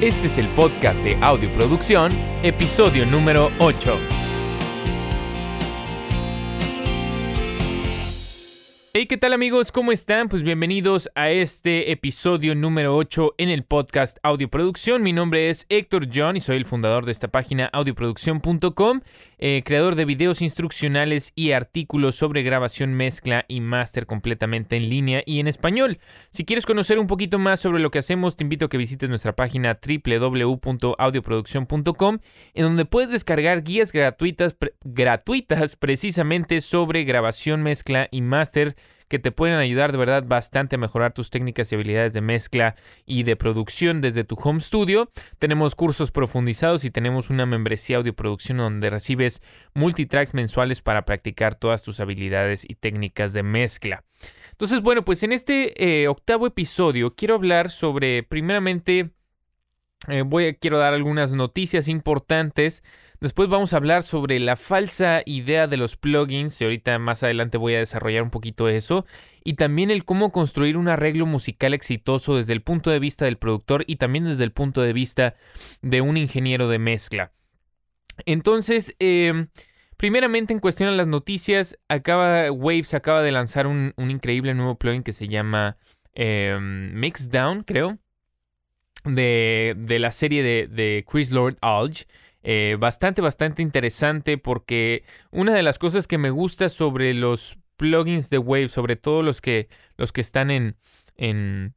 Este es el podcast de Audioproducción, episodio número 8. Hey, ¿qué tal amigos? ¿Cómo están? Pues bienvenidos a este episodio número 8 en el podcast Audioproducción. Mi nombre es Héctor John y soy el fundador de esta página audioproducción.com, eh, creador de videos instruccionales y artículos sobre grabación, mezcla y máster completamente en línea y en español. Si quieres conocer un poquito más sobre lo que hacemos, te invito a que visites nuestra página www.audioproducción.com, en donde puedes descargar guías gratuitas, gratuitas precisamente sobre grabación, mezcla y máster que te pueden ayudar de verdad bastante a mejorar tus técnicas y habilidades de mezcla y de producción desde tu home studio. Tenemos cursos profundizados y tenemos una membresía audio producción donde recibes multitracks mensuales para practicar todas tus habilidades y técnicas de mezcla. Entonces, bueno, pues en este eh, octavo episodio quiero hablar sobre, primeramente, eh, voy, quiero dar algunas noticias importantes Después vamos a hablar sobre la falsa idea de los plugins, y ahorita más adelante voy a desarrollar un poquito eso, y también el cómo construir un arreglo musical exitoso desde el punto de vista del productor y también desde el punto de vista de un ingeniero de mezcla. Entonces, em, primeramente en cuestión a las noticias, acaba, Waves acaba de lanzar un, increíble nuevo plugin que se llama em, Mixdown, creo, de, la serie de, de Chris Lord Alge. Eh, bastante, bastante interesante porque una de las cosas que me gusta sobre los plugins de Wave, sobre todo los que, los que están en, en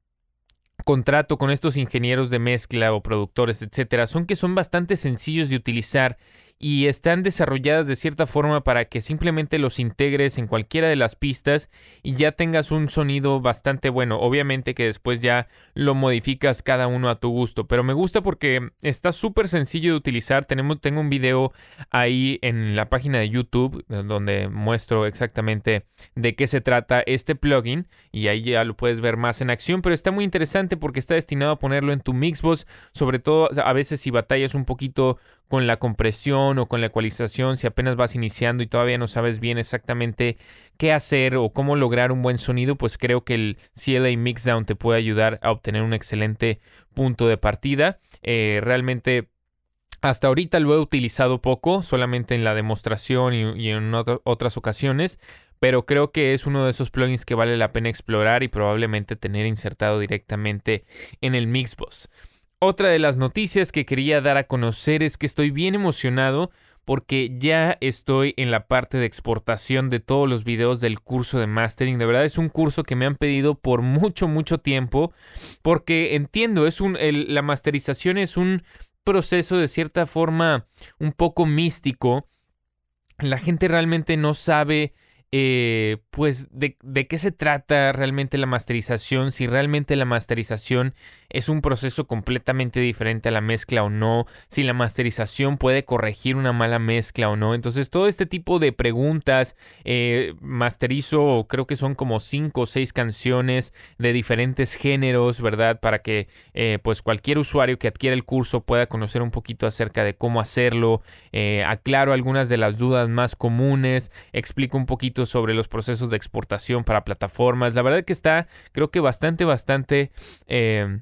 contrato con estos ingenieros de mezcla o productores, etcétera, son que son bastante sencillos de utilizar y están desarrolladas de cierta forma para que simplemente los integres en cualquiera de las pistas y ya tengas un sonido bastante bueno. Obviamente que después ya lo modificas cada uno a tu gusto, pero me gusta porque está súper sencillo de utilizar. Tenemos, tengo un video ahí en la página de YouTube eh, donde muestro exactamente de qué se trata este plugin y ahí ya lo puedes ver más en acción, pero está muy interesante porque está destinado a ponerlo en tu Mixbox, sobre todo a veces si batallas un poquito con la compresión o con la ecualización, si apenas vas iniciando y todavía no sabes bien exactamente qué hacer o cómo lograr un buen sonido, pues creo que el CLA Mixdown te puede ayudar a obtener un excelente punto de partida. Eh, realmente hasta ahorita lo he utilizado poco, solamente en la demostración y, en otras ocasiones, pero creo que es uno de esos plugins que vale la pena explorar y probablemente tener insertado directamente en el Mixbox. Otra de las noticias que quería dar a conocer es que estoy bien emocionado porque ya estoy en la parte de exportación de todos los videos del curso de mastering. De verdad es un curso que me han pedido por mucho, mucho tiempo porque entiendo, es un, la masterización es un proceso de cierta forma un poco místico. La gente realmente no sabe eh, pues de, qué se trata realmente la masterización, si realmente la masterización es un proceso completamente diferente a la mezcla o no, si la masterización puede corregir una mala mezcla o no. Entonces todo este tipo de preguntas, eh, masterizo creo que son como cinco o seis canciones de diferentes géneros, ¿verdad? Para que eh, pues cualquier usuario que adquiera el curso pueda conocer un poquito acerca de cómo hacerlo, aclaro algunas de las dudas más comunes, explico un poquito sobre los procesos de exportación para plataformas. La verdad que está, creo que bastante, bastante... Eh,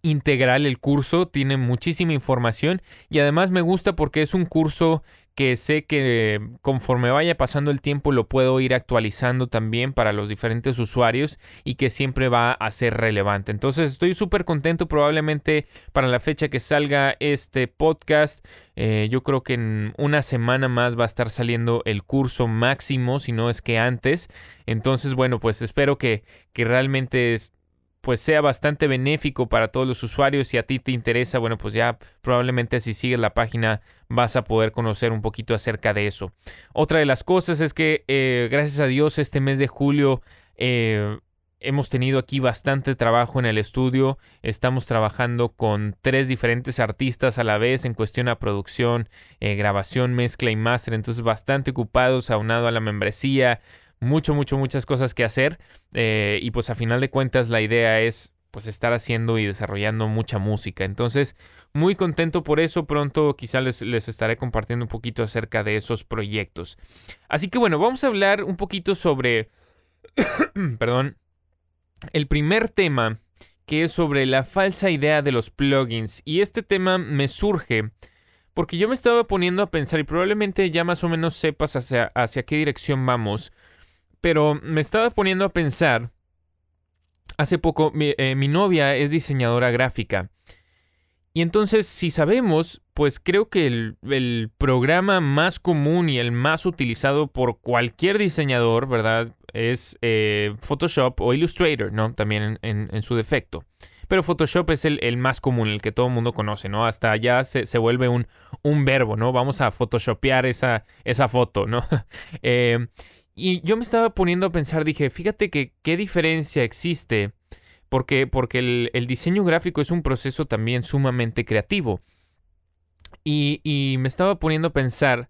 integral el curso, tiene muchísima información y además me gusta porque es un curso que sé que conforme vaya pasando el tiempo lo puedo ir actualizando también para los diferentes usuarios y que siempre va a ser relevante. Entonces estoy súper contento probablemente para la fecha que salga este podcast. Eh, yo creo que en una semana más va a estar saliendo el curso máximo, si no es que antes. Entonces, bueno, pues espero que, que realmente pues sea bastante benéfico para todos los usuarios. Si a ti te interesa, bueno, pues ya probablemente si sigues la página vas a poder conocer un poquito acerca de eso. Otra de las cosas es que eh, gracias a Dios este mes de julio eh, hemos tenido aquí bastante trabajo en el estudio. Estamos trabajando con tres diferentes artistas a la vez en cuestión a producción, eh, grabación, mezcla y máster. Entonces bastante ocupados aunado a la membresía mucho, mucho, muchas cosas que hacer. Eh, y pues a final de cuentas la idea es pues estar haciendo y desarrollando mucha música. Entonces, muy contento por eso. Pronto quizá les, les, estaré compartiendo un poquito acerca de esos proyectos. Así que bueno, vamos a hablar un poquito sobre, perdón, el primer tema que es sobre la falsa idea de los plugins. Y este tema me surge porque yo me estaba poniendo a pensar y probablemente ya más o menos sepas hacia, hacia qué dirección vamos, pero me estaba poniendo a pensar, hace poco mi, eh, novia es diseñadora gráfica. Y entonces, si sabemos, pues creo que el, programa más común y el más utilizado por cualquier diseñador, ¿verdad? Es eh, Photoshop o Illustrator, ¿no? También en su defecto. Pero Photoshop es el, más común, el que todo el mundo conoce, ¿no? Hasta ya se, vuelve un, un, verbo, ¿no? Vamos a photoshopear esa, esa foto, ¿no? Eh, y yo me estaba poniendo a pensar, dije, fíjate que qué diferencia existe, porque, porque el, diseño gráfico es un proceso también sumamente creativo. Y, y me estaba poniendo a pensar,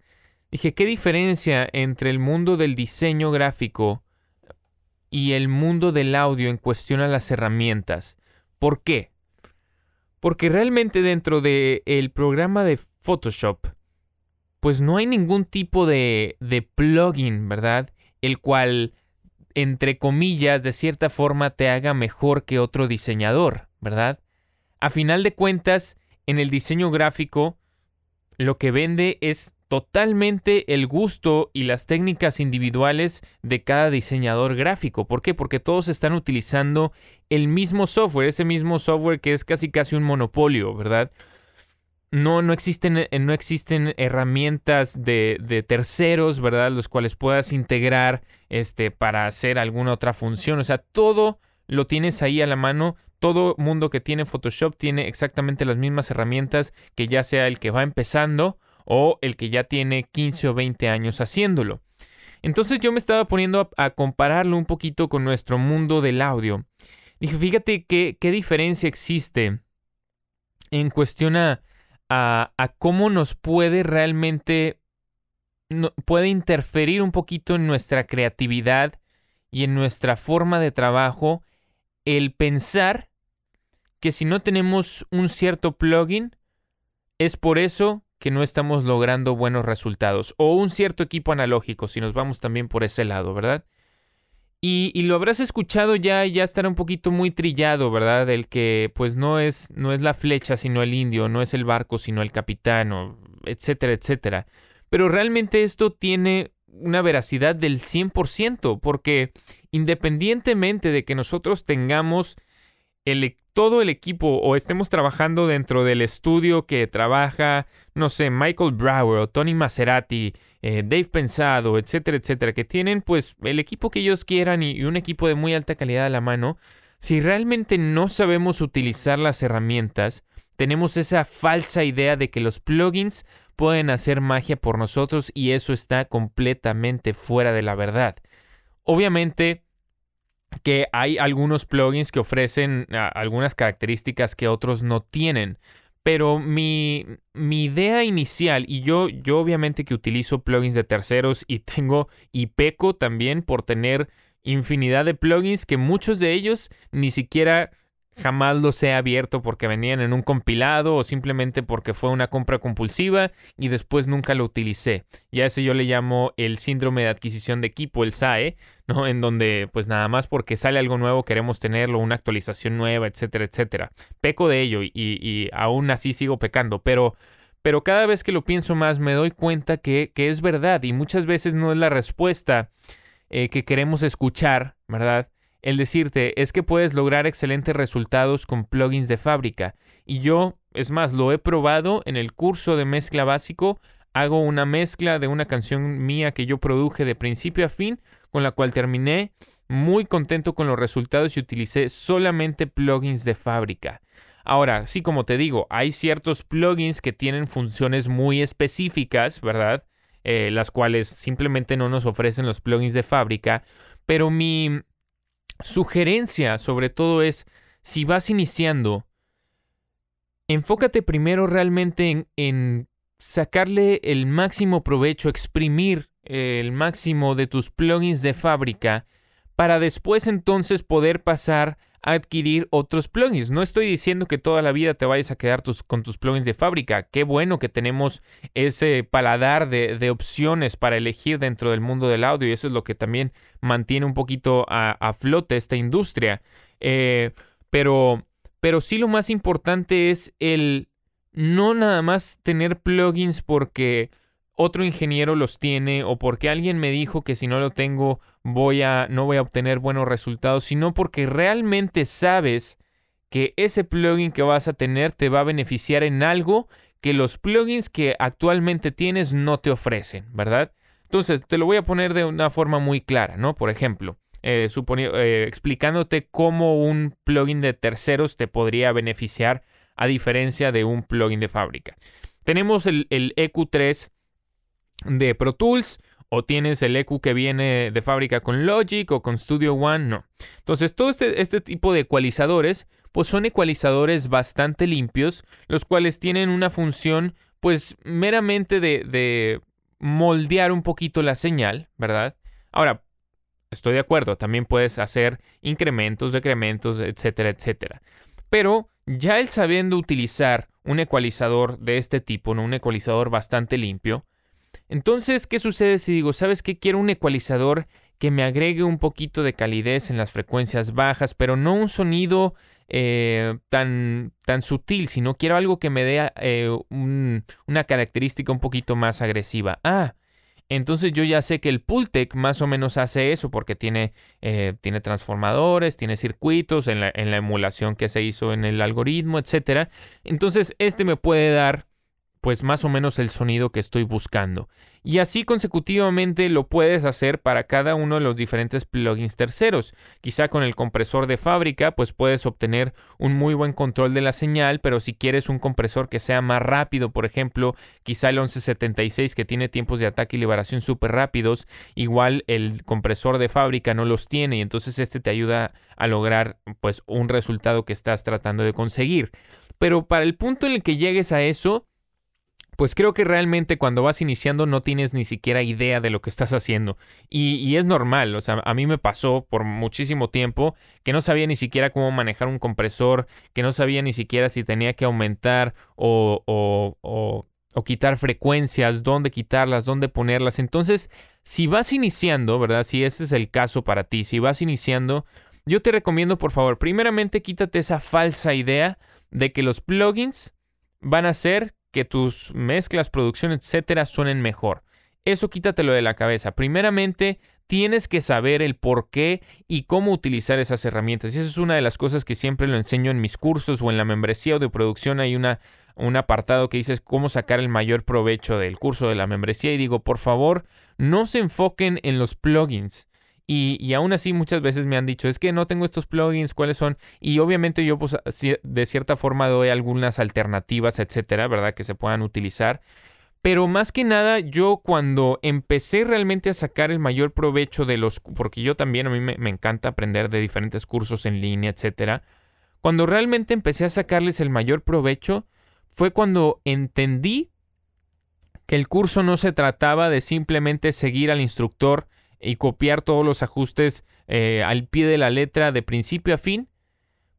dije, ¿qué diferencia entre el mundo del diseño gráfico y el mundo del audio en cuestión a las herramientas? ¿Por qué? Porque realmente dentro del el programa de Photoshop, pues no hay ningún tipo de, de plugin, ¿verdad? El cual, entre comillas, de cierta forma te haga mejor que otro diseñador, ¿verdad? A final de cuentas, en el diseño gráfico, lo que vende es totalmente el gusto y las técnicas individuales de cada diseñador gráfico. ¿Por qué? Porque todos están utilizando el mismo software, ese mismo software que es casi casi un monopolio, ¿verdad? No, no existen, eh, no existen herramientas de, de, terceros, ¿verdad? Los cuales puedas integrar este, para hacer alguna otra función. O sea, todo lo tienes ahí a la mano. Todo mundo que tiene Photoshop tiene exactamente las mismas herramientas que ya sea el que va empezando o el que ya tiene 15 o 20 años haciéndolo. Entonces yo me estaba poniendo a, compararlo un poquito con nuestro mundo del audio. Dije, fíjate qué, qué diferencia existe en cuestión a, a, cómo nos puede realmente, puede interferir un poquito en nuestra creatividad y en nuestra forma de trabajo el pensar que si no tenemos un cierto plugin, es por eso que no estamos logrando buenos resultados. O un cierto equipo analógico, si nos vamos también por ese lado, ¿verdad? Y, lo habrás escuchado ya, ya estará un poquito muy trillado, ¿verdad? El que pues no es, no es la flecha sino el indio, no es el barco sino el capitán, etcétera, etcétera. Pero realmente esto tiene una veracidad del 100%, porque independientemente de que nosotros tengamos el, todo el equipo o estemos trabajando dentro del estudio que trabaja, no sé, Michael Brower o Tony Maserati, eh, Dave Pensado, etcétera, etcétera, que tienen pues el equipo que ellos quieran y, un equipo de muy alta calidad a la mano, si realmente no sabemos utilizar las herramientas, tenemos esa falsa idea de que los plugins pueden hacer magia por nosotros y eso está completamente fuera de la verdad. Obviamente, que hay algunos plugins que ofrecen algunas características que otros no tienen. Pero mi, mi, idea inicial, y yo, yo obviamente que utilizo plugins de terceros y tengo y peco también por tener infinidad de plugins que muchos de ellos ni siquiera jamás los he abierto porque venían en un compilado o simplemente porque fue una compra compulsiva y después nunca lo utilicé. Y a ese yo le llamo el síndrome de adquisición de equipo, el SAE, ¿no? En donde pues nada más porque sale algo nuevo queremos tenerlo, una actualización nueva, etcétera, etcétera. Peco de ello y, aún así sigo pecando, pero... Pero cada vez que lo pienso más me doy cuenta que, es verdad y muchas veces no es la respuesta eh, que queremos escuchar, ¿verdad? El decirte es que puedes lograr excelentes resultados con plugins de fábrica. Y yo, es más, lo he probado en el curso de mezcla básico. Hago una mezcla de una canción mía que yo produje de principio a fin, con la cual terminé muy contento con los resultados y utilicé solamente plugins de fábrica. Ahora, sí, como te digo, hay ciertos plugins que tienen funciones muy específicas, ¿verdad? Eh, las cuales simplemente no nos ofrecen los plugins de fábrica. Pero mi, sugerencia sobre todo es, si vas iniciando, enfócate primero realmente en, sacarle el máximo provecho, exprimir el máximo de tus plugins de fábrica para después entonces poder pasar adquirir otros plugins. No estoy diciendo que toda la vida te vayas a quedar con tus plugins de fábrica. Qué bueno que tenemos ese paladar de, opciones para elegir dentro del mundo del audio y eso es lo que también mantiene un poquito a, flote esta industria. Eh, Pero, pero sí lo más importante es el no nada más tener plugins porque otro ingeniero los tiene o porque alguien me dijo que si no lo tengo voy a no voy a obtener buenos resultados, sino porque realmente sabes que ese plugin que vas a tener te va a beneficiar en algo que los plugins que actualmente tienes no te ofrecen, ¿verdad? Entonces, te lo voy a poner de una forma muy clara, ¿no? Por ejemplo, eh, eh, explicándote cómo un plugin de terceros te podría beneficiar a diferencia de un plugin de fábrica. Tenemos el, EQ3 de Pro Tools o tienes el EQ que viene de fábrica con Logic o con Studio One, no. Entonces, todo este, este tipo de ecualizadores, pues son ecualizadores bastante limpios, los cuales tienen una función, pues meramente de, de moldear un poquito la señal, ¿verdad? Ahora, estoy de acuerdo, también puedes hacer incrementos, decrementos, etcétera, etcétera. Pero ya el sabiendo utilizar un ecualizador de este tipo, ¿no? un ecualizador bastante limpio, entonces, ¿qué sucede si digo, sabes que quiero un ecualizador que me agregue un poquito de calidez en las frecuencias bajas, pero no un sonido eh, tan, tan sutil, sino quiero algo que me dé eh, una característica un poquito más agresiva. Ah, entonces yo ya sé que el Pultec más o menos hace eso porque tiene, eh, tiene transformadores, tiene circuitos en la, en la, emulación que se hizo en el algoritmo, etc. Entonces este me puede dar pues más o menos el sonido que estoy buscando. Y así consecutivamente lo puedes hacer para cada uno de los diferentes plugins terceros. Quizá con el compresor de fábrica pues puedes obtener un muy buen control de la señal, pero si quieres un compresor que sea más rápido, por ejemplo, quizá el 1176 que tiene tiempos de ataque y liberación súper rápidos, igual el compresor de fábrica no los tiene y entonces este te ayuda a lograr pues un resultado que estás tratando de conseguir. Pero para el punto en el que llegues a eso, pues creo que realmente cuando vas iniciando no tienes ni siquiera idea de lo que estás haciendo. Y, es normal, o sea, a mí me pasó por muchísimo tiempo que no sabía ni siquiera cómo manejar un compresor, que no sabía ni siquiera si tenía que aumentar o, o, o, o quitar frecuencias, dónde quitarlas, dónde ponerlas. Entonces, si vas iniciando, ¿verdad? Si ese es el caso para ti, si vas iniciando, yo te recomiendo, por favor, primeramente quítate esa falsa idea de que los plugins van a ser que tus mezclas, producción, etcétera, suenen mejor. Eso quítatelo de la cabeza. Primeramente, tienes que saber el por qué y cómo utilizar esas herramientas. Y eso es una de las cosas que siempre lo enseño en mis cursos o en la membresía o de producción. Hay una, un apartado que dice cómo sacar el mayor provecho del curso de la membresía. Y digo, por favor, no se enfoquen en los plugins. Y, aún así muchas veces me han dicho, es que no tengo estos plugins, ¿cuáles son? Y obviamente yo pues de cierta forma doy algunas alternativas, etcétera, ¿verdad? Que se puedan utilizar. Pero más que nada, yo cuando empecé realmente a sacar el mayor provecho de los, porque yo también a mí me, me encanta aprender de diferentes cursos en línea, etcétera. Cuando realmente empecé a sacarles el mayor provecho fue cuando entendí que el curso no se trataba de simplemente seguir al instructor y copiar todos los ajustes eh, al pie de la letra de principio a fin,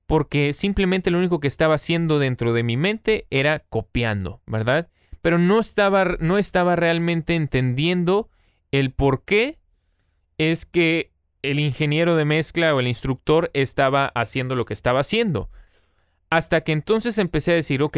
porque simplemente lo único que estaba haciendo dentro de mi mente era copiando, ¿verdad? Pero no estaba, no estaba realmente entendiendo el por qué es que el ingeniero de mezcla o el instructor estaba haciendo lo que estaba haciendo. Hasta que entonces empecé a decir, ok,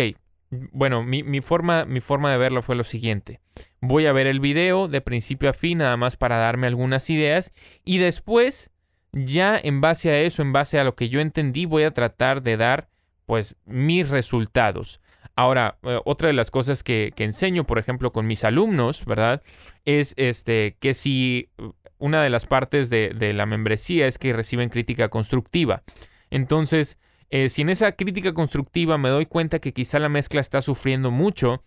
bueno, mi, forma, mi forma de verlo fue lo siguiente. Voy a ver el video de principio a fin, nada más para darme algunas ideas. Y después, ya en base a eso, en base a lo que yo entendí, voy a tratar de dar, pues, mis resultados. Ahora, eh, otra de las cosas que, enseño, por ejemplo, con mis alumnos, ¿verdad? Es este, que si uh, una de las partes de la membresía es que reciben crítica constructiva. Entonces, eh, si en esa crítica constructiva me doy cuenta que quizá la mezcla está sufriendo mucho,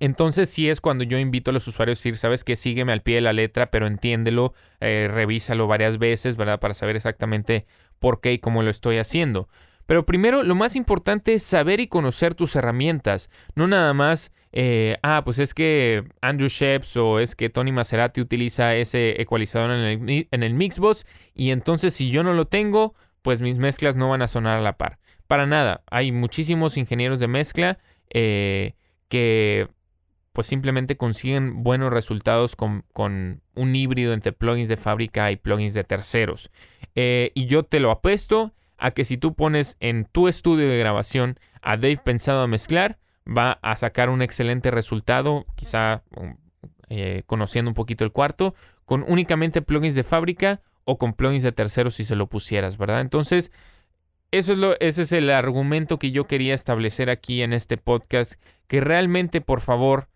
entonces sí es cuando yo invito a los usuarios a decir, sabes que sígueme al pie de la letra, pero entiéndelo, eh, revísalo varias veces, ¿verdad? Para saber exactamente por qué y cómo lo estoy haciendo. Pero primero, lo más importante es saber y conocer tus herramientas. No nada más, eh, ah, pues es que Andrew Sheps o es que Tony Maserati utiliza ese ecualizador en el, en el Mixbox y entonces si yo no lo tengo, pues mis mezclas no van a sonar a la par. Para nada, hay muchísimos ingenieros de mezcla eh, que pues simplemente consiguen buenos resultados con, un híbrido entre plugins de fábrica y plugins de terceros. Eh, y yo te lo apuesto a que si tú pones en tu estudio de grabación a Dave pensado a mezclar, va a sacar un excelente resultado, quizá um, eh, conociendo un poquito el cuarto, con únicamente plugins de fábrica o con plugins de terceros si se lo pusieras, ¿verdad? Entonces, eso es lo, ese es el argumento que yo quería establecer aquí en este podcast, que realmente, por favor,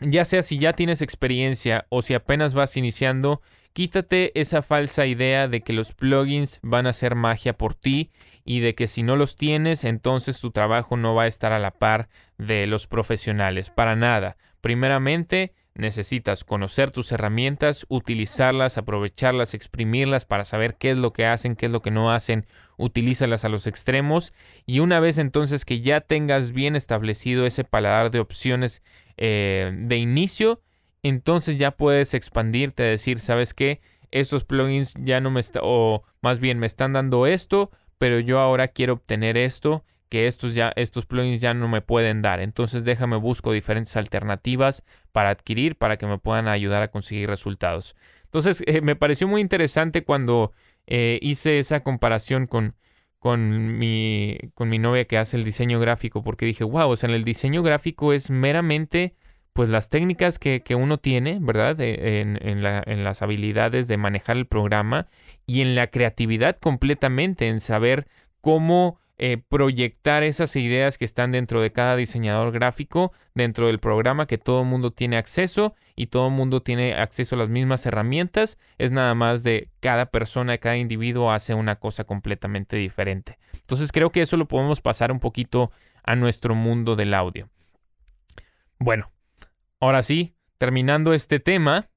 ya sea si ya tienes experiencia o si apenas vas iniciando, quítate esa falsa idea de que los plugins van a hacer magia por ti y de que si no los tienes, entonces tu trabajo no va a estar a la par de los profesionales. Para nada. Primeramente, necesitas conocer tus herramientas, utilizarlas, aprovecharlas, exprimirlas para saber qué es lo que hacen, qué es lo que no hacen, utilízalas a los extremos y una vez entonces que ya tengas bien establecido ese paladar de opciones eh, de inicio, entonces ya puedes expandirte, decir, ¿sabes qué? Esos plugins ya no me están, o más bien me están dando esto, pero yo ahora quiero obtener esto que estos ya estos plugins ya no me pueden dar. Entonces déjame busco diferentes alternativas para adquirir para que me puedan ayudar a conseguir resultados. Entonces eh, me pareció muy interesante cuando eh, hice esa comparación con, con, mi, con mi novia que hace el diseño gráfico porque dije, wow, o sea, en el diseño gráfico es meramente pues las técnicas que, uno tiene, ¿verdad? En, en, en, las habilidades de manejar el programa y en la creatividad completamente, en saber cómo eh, proyectar esas ideas que están dentro de cada diseñador gráfico, dentro del programa que todo el mundo tiene acceso y todo el mundo tiene acceso a las mismas herramientas. Es nada más de cada persona, cada individuo hace una cosa completamente diferente. Entonces creo que eso lo podemos pasar un poquito a nuestro mundo del audio. Bueno, ahora sí, terminando este tema,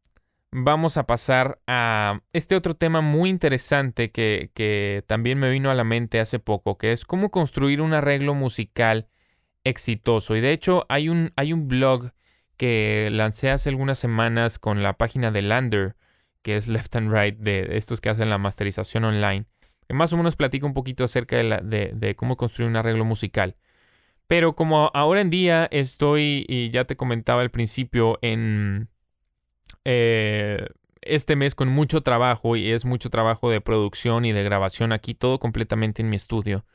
vamos a pasar a este otro tema muy interesante que, también me vino a la mente hace poco, que es cómo construir un arreglo musical exitoso. Y de hecho hay un, hay un blog que lancé hace algunas semanas con la página de Lander, que es Left and Right, de estos que hacen la masterización online, que más o menos platica un poquito acerca de, de cómo construir un arreglo musical. Pero como ahora en día estoy, y ya te comentaba al principio, en eh, este mes con mucho trabajo y es mucho trabajo de producción y de grabación aquí, todo completamente en mi estudio.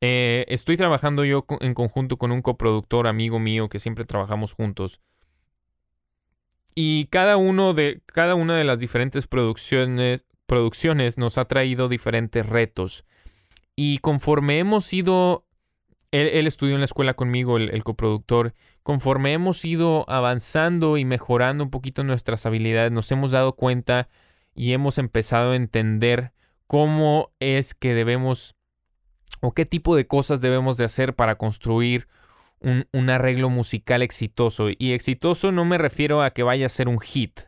Eh, estoy trabajando yo en conjunto con un coproductor amigo mío que siempre trabajamos juntos. Y cada uno de cada una de las diferentes producciones, producciones nos ha traído diferentes retos. Y conforme hemos ido él, estudió en la escuela conmigo, el, coproductor. Conforme hemos ido avanzando y mejorando un poquito nuestras habilidades, nos hemos dado cuenta y hemos empezado a entender cómo es que debemos o qué tipo de cosas debemos de hacer para construir un, un, arreglo musical exitoso. Y exitoso no me refiero a que vaya a ser un hit,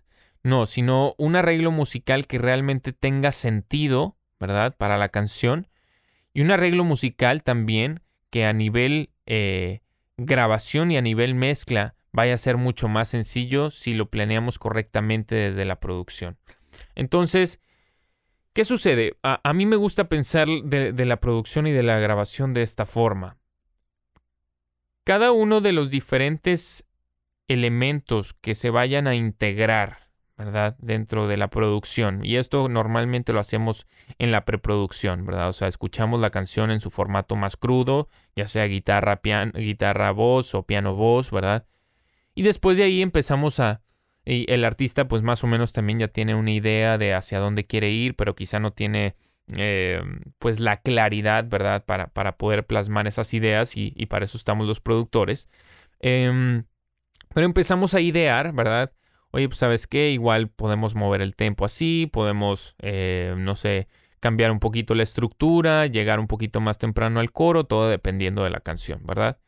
no, sino un arreglo musical que realmente tenga sentido, ¿verdad? Para la canción. Y un arreglo musical también que a nivel eh, grabación y a nivel mezcla vaya a ser mucho más sencillo si lo planeamos correctamente desde la producción. Entonces, ¿qué sucede? A, mí me gusta pensar de la producción y de la grabación de esta forma. Cada uno de los diferentes elementos que se vayan a integrar ¿verdad? Dentro de la producción. Y esto normalmente lo hacemos en la preproducción, ¿verdad? O sea, escuchamos la canción en su formato más crudo, ya sea guitarra, piano, guitarra voz o piano voz, ¿verdad? Y después de ahí empezamos a... Y el artista pues más o menos también ya tiene una idea de hacia dónde quiere ir, pero quizá no tiene eh, pues la claridad, ¿verdad? Para, para, poder plasmar esas ideas y, para eso estamos los productores. Em, pero empezamos a idear, ¿verdad? Oye, pues sabes qué, igual podemos mover el tempo así, podemos, eh, no sé, cambiar un poquito la estructura, llegar un poquito más temprano al coro, todo dependiendo de la canción, ¿verdad?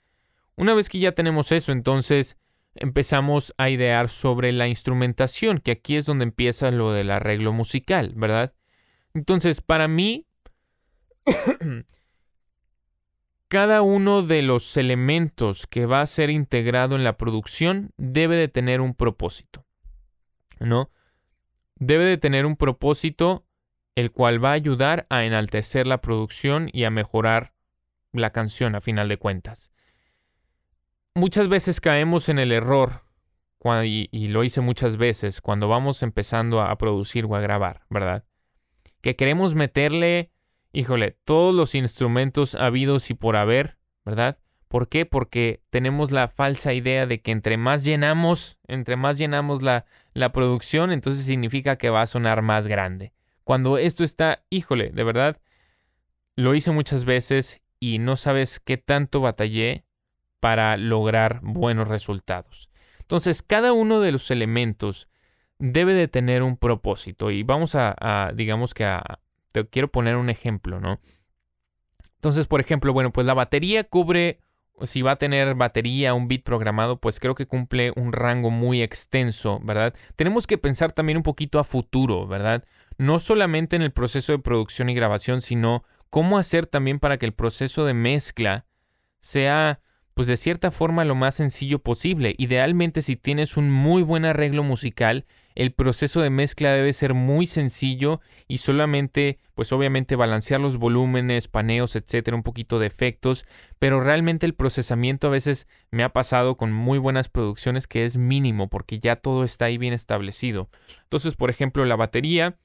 Una vez que ya tenemos eso, entonces empezamos a idear sobre la instrumentación, que aquí es donde empieza lo del arreglo musical, ¿verdad? Entonces, para mí, cada uno de los elementos que va a ser integrado en la producción debe de tener un propósito. ¿No? Debe de tener un propósito el cual va a ayudar a enaltecer la producción y a mejorar la canción a final de cuentas. Muchas veces caemos en el error, y, lo hice muchas veces, cuando vamos empezando a producir o a grabar, ¿verdad? Que queremos meterle híjole, todos los instrumentos habidos y por haber, ¿verdad? ¿Por qué? Porque tenemos la falsa idea de que entre más llenamos, entre más llenamos la, la producción, entonces significa que va a sonar más grande. Cuando esto está, híjole, de verdad, lo hice muchas veces y no sabes qué tanto batallé para lograr buenos resultados. Entonces, cada uno de los elementos debe de tener un propósito y vamos a, digamos que a, te quiero poner un ejemplo, ¿no? Entonces, por ejemplo, bueno, pues la batería cubre, si va a tener batería, un bit programado, pues creo que cumple un rango muy extenso, ¿verdad? Tenemos que pensar también un poquito a futuro, ¿verdad? No solamente en el proceso de producción y grabación, sino cómo hacer también para que el proceso de mezcla sea pues de cierta forma lo más sencillo posible. Idealmente si tienes un muy buen arreglo musical, el proceso de mezcla debe ser muy sencillo y solamente, pues obviamente balancear los volúmenes, paneos, etcétera, un poquito de efectos, pero realmente el procesamiento a veces me ha pasado con muy buenas producciones que es mínimo porque ya todo está ahí bien establecido. Entonces, por ejemplo, la batería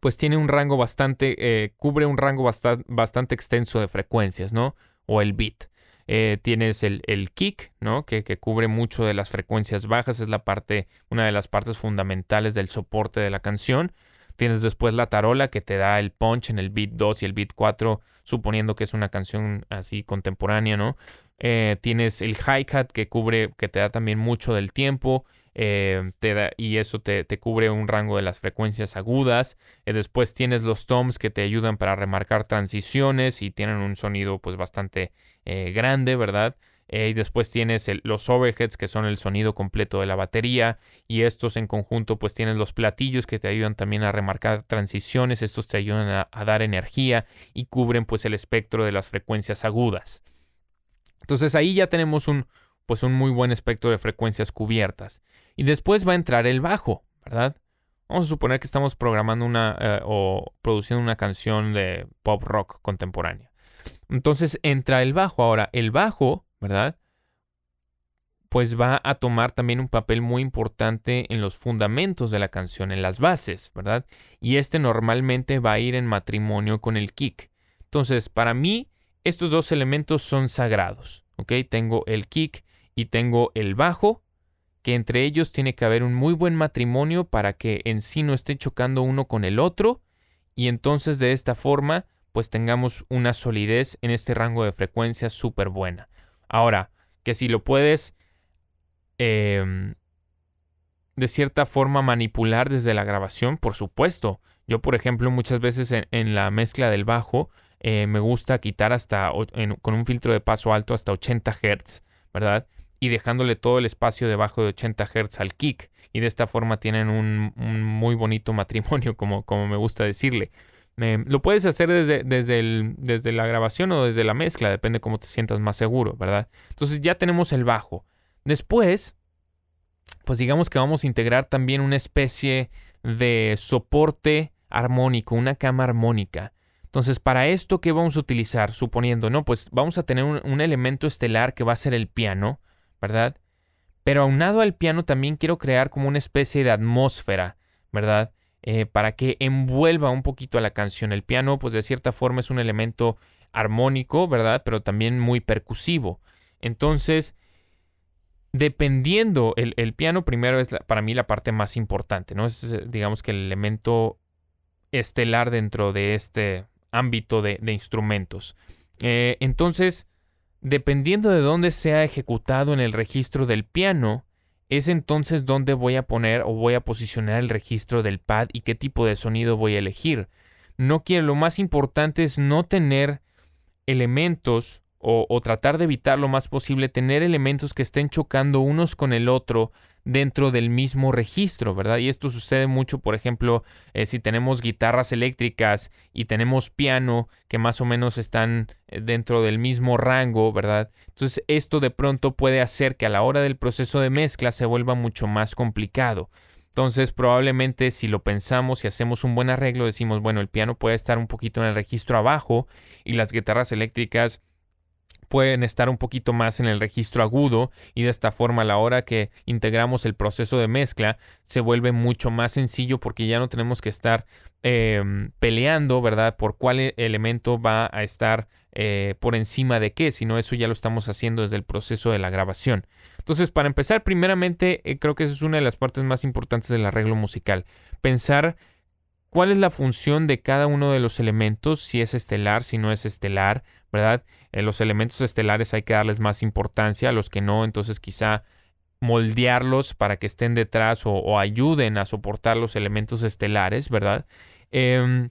pues tiene un rango bastante, eh, cubre un rango bastante, bastante extenso de frecuencias, ¿no? O el bit. Eh, tienes el, kick, ¿no? Que, cubre mucho de las frecuencias bajas, es la parte, una de las partes fundamentales del soporte de la canción. Tienes después la tarola que te da el punch en el beat 2 y el beat 4, suponiendo que es una canción así contemporánea, ¿no? Eh, tienes el hi-hat que cubre, que te da también mucho del tiempo. Eh, te da, y eso te, cubre un rango de las frecuencias agudas. después tienes los toms que te ayudan para remarcar transiciones y tienen un sonido pues bastante eh, grande, ¿verdad? Eh, y después tienes los overheads que son el sonido completo de la batería y estos en conjunto pues tienes los platillos que te ayudan también a remarcar transiciones, estos te ayudan a, dar energía y cubren pues el espectro de las frecuencias agudas. Entonces ahí ya tenemos un pues un muy buen espectro de frecuencias cubiertas. Y después va a entrar el bajo, ¿verdad? Vamos a suponer que estamos programando una eh, o produciendo una canción de pop rock contemporánea. Entonces entra el bajo. Ahora, el bajo, ¿verdad? Pues va a tomar también un papel muy importante en los fundamentos de la canción, en las bases, ¿verdad? Y este normalmente va a ir en matrimonio con el kick. Entonces, para mí, estos dos elementos son sagrados, ¿ok? Tengo el kick y tengo el bajo, que entre ellos tiene que haber un muy buen matrimonio para que en sí no esté chocando uno con el otro, y entonces de esta forma pues tengamos una solidez en este rango de frecuencia súper buena. Ahora, que si lo puedes em, de cierta forma manipular desde la grabación, por supuesto. Yo, por ejemplo, muchas veces en, la mezcla del bajo eh, me gusta quitar hasta con un filtro de paso alto hasta 80 Hz, ¿verdad? Y dejándole todo el espacio debajo de 80 Hz al kick. Y de esta forma tienen un, muy bonito matrimonio, como, como me gusta decirle lo puedes hacer desde, desde, el, desde la grabación o desde la mezcla, depende cómo te sientas más seguro, ¿verdad? Entonces ya tenemos el bajo. Después, pues digamos que vamos a integrar también una especie de soporte armónico, una cama armónica. Entonces, para esto, ¿qué vamos a utilizar? Suponiendo, ¿no? Pues vamos a tener un elemento estelar que va a ser el piano, ¿verdad? Pero aunado al piano también quiero crear como una especie de atmósfera, ¿verdad? Eh, para que envuelva un poquito a la canción. El piano, pues de cierta forma es un elemento armónico, ¿verdad? Pero también muy percusivo. Entonces, dependiendo, el, piano primero es para mí la parte más importante, ¿no? Es, digamos que el elemento estelar dentro de este ámbito de, instrumentos. Eh, entonces, dependiendo de dónde sea ejecutado en el registro del piano, es entonces donde voy a poner o voy a posicionar el registro del pad y qué tipo de sonido voy a elegir. No quiero, lo más importante es no tener elementos o, tratar de evitar lo más posible tener elementos que estén chocando unos con el otro dentro del mismo registro, ¿verdad? Y esto sucede mucho, por ejemplo, eh, si tenemos guitarras eléctricas y tenemos piano que más o menos están eh, dentro del mismo rango, ¿verdad? Entonces esto de pronto puede hacer que a la hora del proceso de mezcla se vuelva mucho más complicado. Entonces probablemente si lo pensamos y hacemos un buen arreglo decimos, bueno, el piano puede estar un poquito en el registro abajo y las guitarras eléctricas pueden estar un poquito más en el registro agudo y de esta forma a la hora que integramos el proceso de mezcla se vuelve mucho más sencillo porque ya no tenemos que estar em, peleando, ¿verdad? Por cuál e-, elemento va a estar eh, por encima de qué, sino eso ya lo estamos haciendo desde el proceso de la grabación. Entonces, para empezar, primeramente, eh, creo que esa es una de las partes más importantes del arreglo musical. Pensar cuál es la función de cada uno de los elementos, si es estelar, si no es estelar, ¿verdad? Eh, los elementos estelares hay que darles más importancia, a los que no, entonces quizá moldearlos para que estén detrás o, ayuden a soportar los elementos estelares, ¿verdad? Em,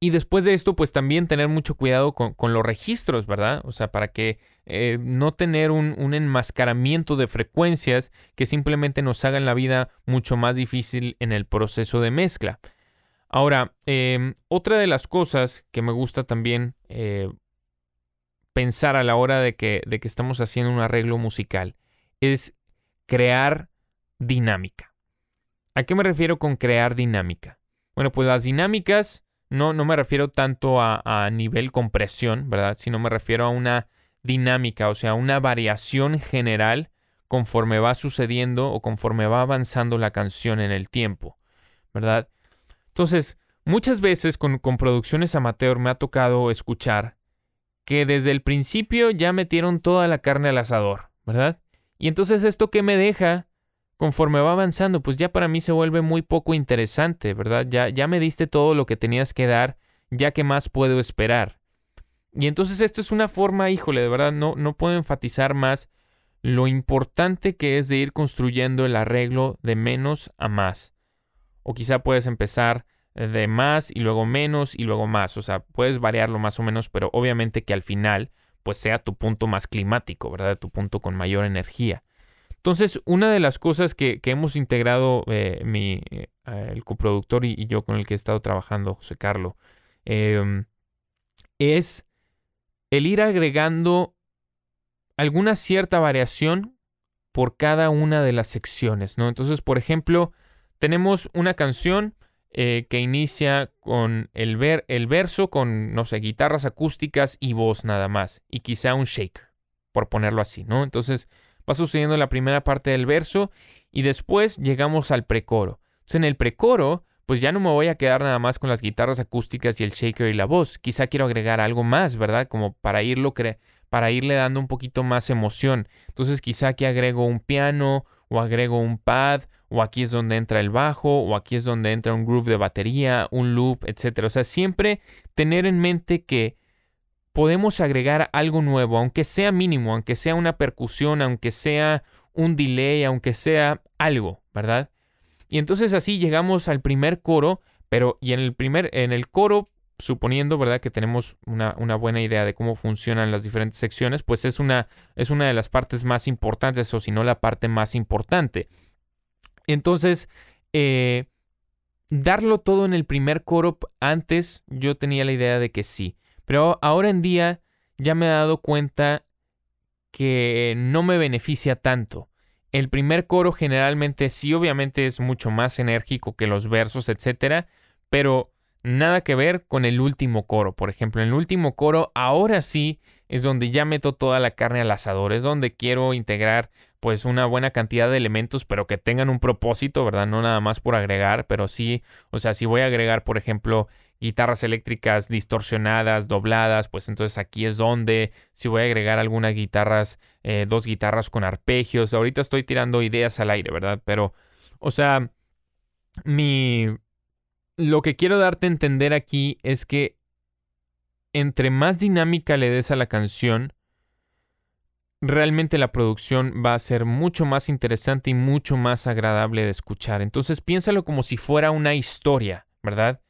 y después de esto, pues también tener mucho cuidado con, los registros, ¿verdad? O sea, para que eh, no tener un, enmascaramiento de frecuencias que simplemente nos hagan la vida mucho más difícil en el proceso de mezcla. Ahora, em, otra de las cosas que me gusta también eh, pensar a la hora de que, estamos haciendo un arreglo musical es crear dinámica. ¿A qué me refiero con crear dinámica? Bueno, pues las dinámicas no, no me refiero tanto a, nivel compresión, ¿verdad? Sino me refiero a una dinámica, o sea, una variación general conforme va sucediendo o conforme va avanzando la canción en el tiempo, ¿verdad? Entonces, muchas veces con producciones amateur me ha tocado escuchar que desde el principio ya metieron toda la carne al asador, ¿verdad? Y entonces esto que me deja conforme va avanzando, pues ya para mí se vuelve muy poco interesante, ¿verdad? Ya, ya me diste todo lo que tenías que dar, ya que más puedo esperar. Y entonces esto es una forma, híjole, de verdad, no, no puedo enfatizar más lo importante que es de ir construyendo el arreglo de menos a más. O quizá puedes empezar de más y luego menos y luego más. O sea, puedes variarlo más o menos, pero obviamente que al final pues sea tu punto más climático, ¿verdad? Tu punto con mayor energía. Entonces, una de las cosas que, hemos integrado eh, mi, eh, el coproductor y, yo con el que he estado trabajando, José Carlos, em, es el ir agregando alguna cierta variación por cada una de las secciones, ¿no? Entonces, por ejemplo, tenemos una canción eh, que inicia con el, ver, el verso con, no sé, guitarras acústicas y voz nada más, y quizá un shaker, por ponerlo así, ¿no? Entonces va sucediendo la primera parte del verso y después llegamos al precoro. Entonces en el precoro, pues ya no me voy a quedar nada más con las guitarras acústicas y el shaker y la voz, quizá quiero agregar algo más, ¿verdad? Como para irlo para irle dando un poquito más emoción. Entonces quizá aquí agrego un piano o agrego un pad o aquí es donde entra el bajo, o aquí es donde entra un groove de batería, un loop, etc. O sea, siempre tener en mente que podemos agregar algo nuevo, aunque sea mínimo, aunque sea una percusión, aunque sea un delay, aunque sea algo, ¿verdad? Y entonces así llegamos al primer coro, pero y en el primer, en el coro, suponiendo, ¿verdad? Que tenemos una, buena idea de cómo funcionan las diferentes secciones, pues es una, es una de las partes más importantes, o si no la parte más importante. Entonces, eh, darlo todo en el primer coro antes, yo tenía la idea de que sí. Pero ahora en día ya me he dado cuenta que no me beneficia tanto. El primer coro generalmente sí, obviamente es mucho más enérgico que los versos, etcétera, pero nada que ver con el último coro. Por ejemplo, en el último coro, ahora sí es donde ya meto toda la carne al asador, es donde quiero integrar pues una buena cantidad de elementos, pero que tengan un propósito, ¿verdad? No nada más por agregar, pero sí, o sea, si voy a agregar, por ejemplo, guitarras eléctricas distorsionadas, dobladas, pues entonces aquí es donde, si voy a agregar algunas guitarras, eh, dos guitarras con arpegios, ahorita estoy tirando ideas al aire, ¿verdad? Pero, o sea, mi... Lo que quiero darte a entender aquí es que entre más dinámica le des a la canción, realmente la producción va a ser mucho más interesante y mucho más agradable de escuchar. Entonces piénsalo como si fuera una historia, ¿verdad?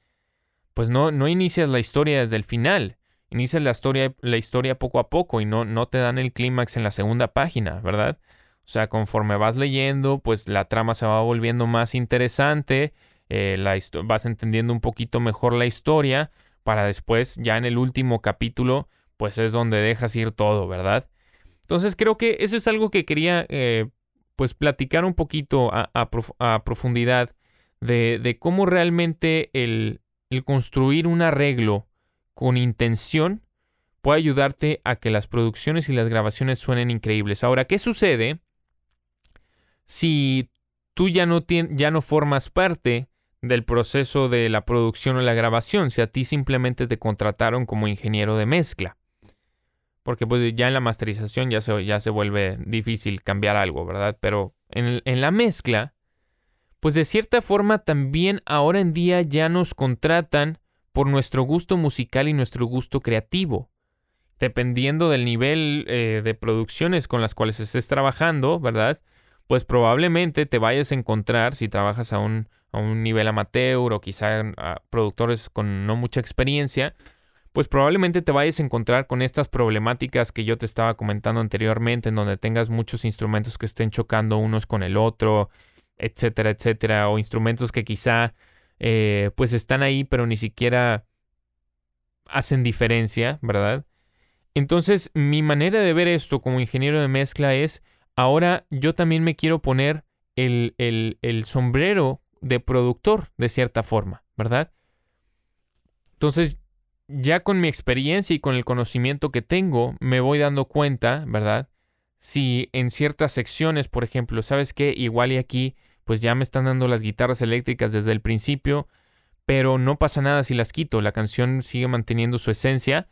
Pues no, no inicias la historia desde el final, inicias la historia, la historia poco a poco y no, no te dan el clímax en la segunda página, ¿verdad? O sea, conforme vas leyendo, pues la trama se va volviendo más interesante, eh, la vas entendiendo un poquito mejor la historia, para después, ya en el último capítulo, pues es donde dejas ir todo, ¿verdad? Entonces creo que eso es algo que quería eh, pues platicar un poquito a, profundidad de, cómo realmente el, construir un arreglo con intención puede ayudarte a que las producciones y las grabaciones suenen increíbles. Ahora, ¿qué sucede si tú ya no, ya no formas parte del proceso de la producción o la grabación, si a ti simplemente te contrataron como ingeniero de mezcla. Porque pues ya en la masterización ya se, ya se vuelve difícil cambiar algo, ¿verdad? Pero en, en la mezcla, pues de cierta forma también ahora en día ya nos contratan por nuestro gusto musical y nuestro gusto creativo. Dependiendo del nivel eh, de producciones con las cuales estés trabajando, ¿verdad? Pues probablemente te vayas a encontrar, si trabajas a un, a un nivel amateur o quizá a productores con no mucha experiencia, pues probablemente te vayas a encontrar con estas problemáticas que yo te estaba comentando anteriormente, en donde tengas muchos instrumentos que estén chocando unos con el otro, etcétera, etcétera, o instrumentos que quizá eh, pues están ahí, pero ni siquiera hacen diferencia, ¿verdad? Entonces, mi manera de ver esto como ingeniero de mezcla es, ahora yo también me quiero poner el, el, sombrero de productor, de cierta forma, ¿verdad? Entonces, ya con mi experiencia y con el conocimiento que tengo, me voy dando cuenta, ¿verdad? Si en ciertas secciones, por ejemplo, ¿sabes qué? Igual y aquí, pues ya me están dando las guitarras eléctricas desde el principio, pero no pasa nada si las quito, la canción sigue manteniendo su esencia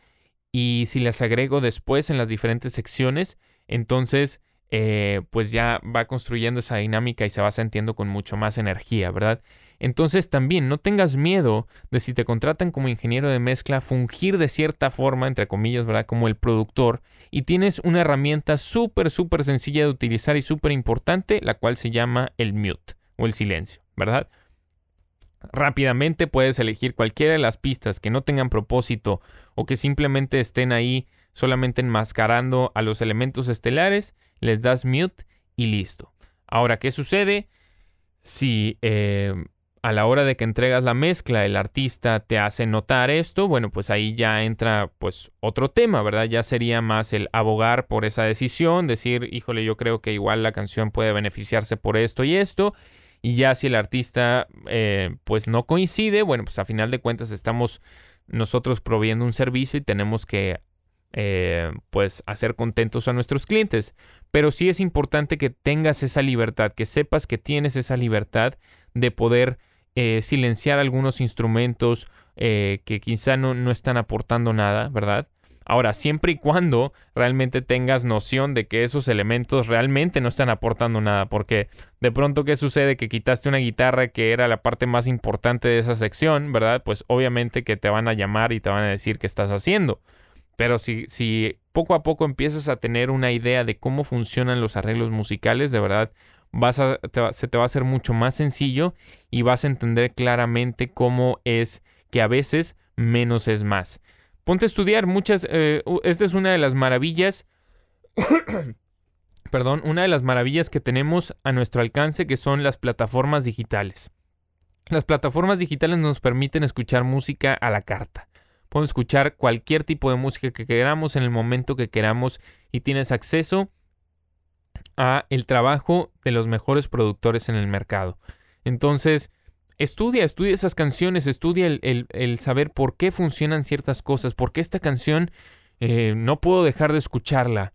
y si las agrego después en las diferentes secciones, entonces eh, pues ya va construyendo esa dinámica y se va sintiendo con mucho más energía, ¿verdad? Entonces también no tengas miedo de si te contratan como ingeniero de mezcla, fungir de cierta forma, entre comillas, ¿verdad? Como el productor y tienes una herramienta súper, súper sencilla de utilizar y súper importante, la cual se llama el mute o el silencio, ¿verdad? Rápidamente puedes elegir cualquiera de las pistas que no tengan propósito o que simplemente estén ahí solamente enmascarando a los elementos estelares, les das mute y listo. Ahora, ¿qué sucede? Si eh, a la hora de que entregas la mezcla el artista te hace notar esto, bueno, pues ahí ya entra pues otro tema, ¿verdad? Ya sería más el abogar por esa decisión, decir, híjole, yo creo que igual la canción puede beneficiarse por esto y esto. Y ya si el artista eh, pues no coincide, bueno, pues a final de cuentas estamos nosotros proviendo un servicio y tenemos que eh, pues hacer contentos a nuestros clientes. Pero sí es importante que tengas esa libertad, que sepas que tienes esa libertad de poder eh, silenciar algunos instrumentos eh, que quizá no, no están aportando nada, ¿verdad? Ahora, siempre y cuando realmente tengas noción de que esos elementos realmente no están aportando nada, porque de pronto, ¿qué sucede? Que quitaste una guitarra que era la parte más importante de esa sección, ¿verdad? Pues obviamente que te van a llamar y te van a decir qué estás haciendo. Pero si, si poco a poco empiezas a tener una idea de cómo funcionan los arreglos musicales, de verdad vas a, se te va a hacer mucho más sencillo y vas a entender claramente cómo es que a veces menos es más. Ponte a estudiar muchas, eh, esta es una de las maravillas, perdón, una de las maravillas que tenemos a nuestro alcance que son las plataformas digitales. Las plataformas digitales nos permiten escuchar música a la carta. Podemos escuchar cualquier tipo de música que queramos en el momento que queramos y tienes acceso a el trabajo de los mejores productores en el mercado. Entonces, estudia, estudia esas canciones, estudia el, saber por qué funcionan ciertas cosas, por qué esta canción eh, no puedo dejar de escucharla,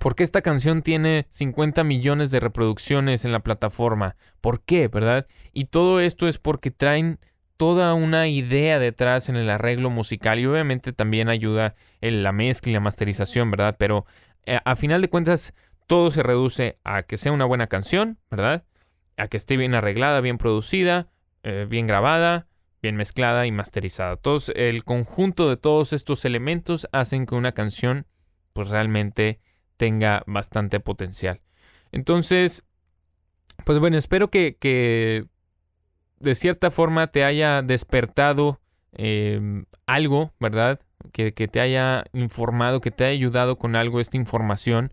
por qué esta canción tiene 50 millones de reproducciones en la plataforma, por qué, ¿verdad? Y todo esto es porque traen toda una idea detrás en el arreglo musical y obviamente también ayuda en la mezcla y la masterización, ¿verdad? Pero eh, a final de cuentas todo se reduce a que sea una buena canción, ¿verdad? A que esté bien arreglada, bien producida, eh, bien grabada, bien mezclada y masterizada. Todos, el conjunto de todos estos elementos hacen que una canción pues realmente tenga bastante potencial. Entonces, pues bueno, espero que, que de cierta forma te haya despertado em, algo, ¿verdad? Que, te haya informado, que te haya ayudado con algo esta información.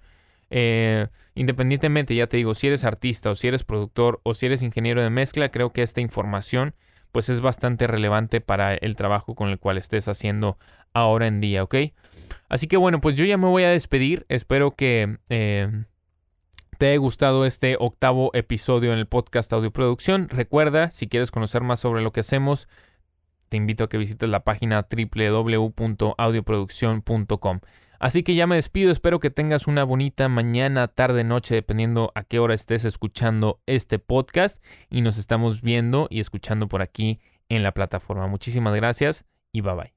Eh, independientemente, ya te digo, si eres artista o si eres productor o si eres ingeniero de mezcla, creo que esta información pues es bastante relevante para el trabajo con el cual estés haciendo ahora en día, ¿ok? Así que bueno, pues yo ya me voy a despedir. Espero que em, te haya gustado este octavo episodio en el podcast Audio Producción. Recuerda, si quieres conocer más sobre lo que hacemos, te invito a que visites la página www.audioproducción.com. Así que ya me despido, espero que tengas una bonita mañana, tarde, noche, dependiendo a qué hora estés escuchando este podcast y nos estamos viendo y escuchando por aquí en la plataforma. Muchísimas gracias y bye bye.